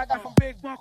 I got from Big Buck